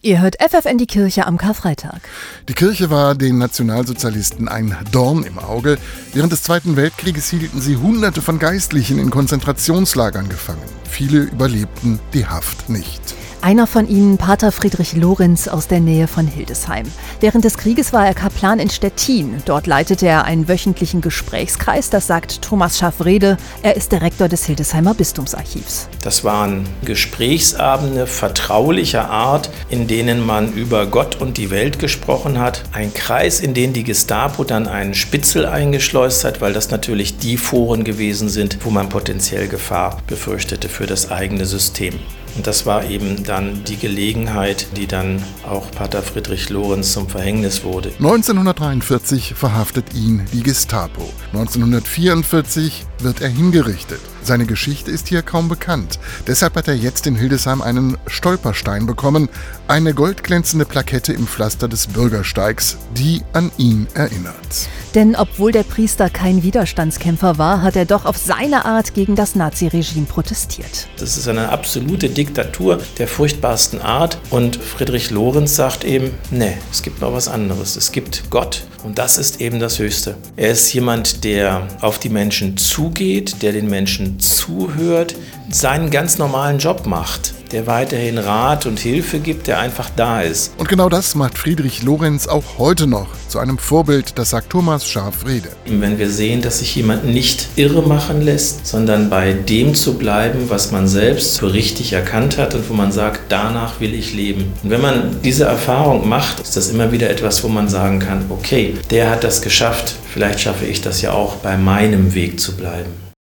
Ihr hört FFN die Kirche am Karfreitag. Die Kirche war den Nationalsozialisten ein Dorn im Auge. Während des Zweiten Weltkrieges hielten sie Hunderte von Geistlichen in Konzentrationslagern gefangen. Viele überlebten die Haft nicht. Einer von ihnen, Pater Friedrich Lorenz aus der Nähe von Hildesheim. Während des Krieges war er Kaplan in Stettin. Dort leitete er einen wöchentlichen Gesprächskreis, das sagt Thomas Schaffrede. Er ist Direktor des Hildesheimer Bistumsarchivs. Das waren Gesprächsabende vertraulicher Art, in denen man über Gott und die Welt gesprochen hat. Ein Kreis, in den die Gestapo dann einen Spitzel eingeschleust hat, weil das natürlich die Foren gewesen sind, wo man potenziell Gefahr befürchtete für das eigene System. Und das war eben dann die Gelegenheit, die dann auch Pater Friedrich Lorenz zum Verhängnis wurde. 1943 verhaftet ihn die Gestapo. 1944 wird er hingerichtet. Seine Geschichte ist hier kaum bekannt. Deshalb hat er jetzt in Hildesheim einen Stolperstein bekommen, eine goldglänzende Plakette im Pflaster des Bürgersteigs, die an ihn erinnert. Denn obwohl der Priester kein Widerstandskämpfer war, hat er doch auf seine Art gegen das Naziregime protestiert. Das ist eine absolute Diktatur der furchtbarsten Art und Friedrich Lorenz sagt eben, nee, es gibt noch was anderes. Es gibt Gott und das ist eben das Höchste. Er ist jemand, der auf die Menschen zugeht, der den Menschen zuhört, seinen ganz normalen Job macht, der weiterhin Rat und Hilfe gibt, der einfach da ist. Und genau das macht Friedrich Lorenz auch heute noch zu einem Vorbild, das sagt Thomas Scharf-Rede. Wenn wir sehen, dass sich jemand nicht irre machen lässt, sondern bei dem zu bleiben, was man selbst für richtig erkannt hat und wo man sagt, danach will ich leben. Und wenn man diese Erfahrung macht, ist das immer wieder etwas, wo man sagen kann, okay, der hat das geschafft, vielleicht schaffe ich das ja auch, bei meinem Weg zu bleiben.